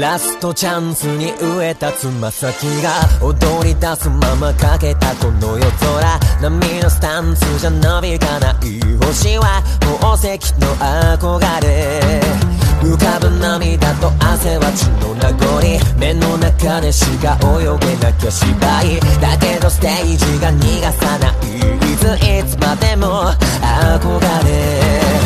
ラストチャンスに植えたつま先が踊り出すままかけたこの夜空波のスタンスじゃ伸びかない星は宝石の憧れ。浮かぶ涙と汗は血の名残目の中でしか泳げなきゃ芝居だけどステージが逃がさない。いついつまでも憧れ。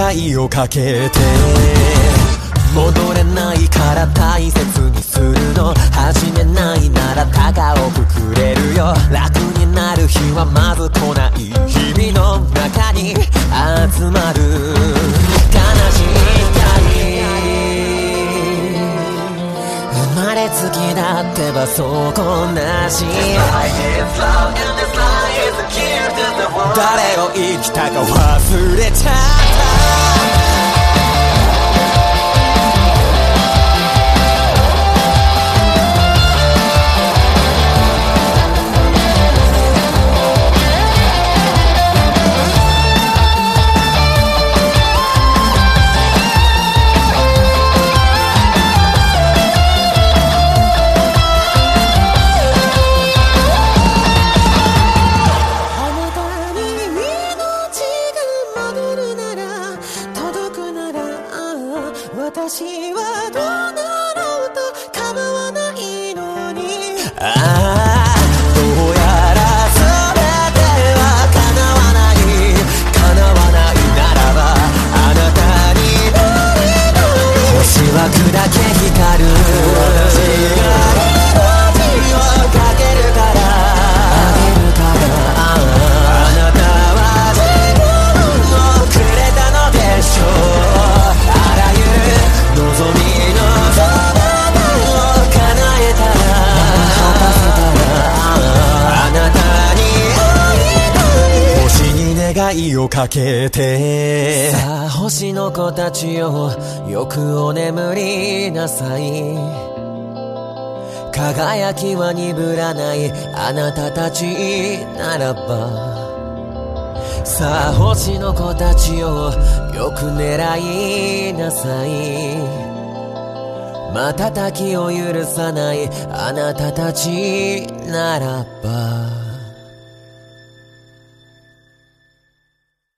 願いをかけて戻れない。から大切にするの始めない。なら高をくくれるよ楽になる日はまず来ない。日々の中に集まる悲しい。光生まれつきだってばそこなし誰を生きたか私はどうなろうと願いをかけて。さあ星の子たちよよくお眠りなさい。輝きは鈍らないあなたたちならば。さあ星の子たちよよく狙いなさい。瞬きを許さないあなたたちならば。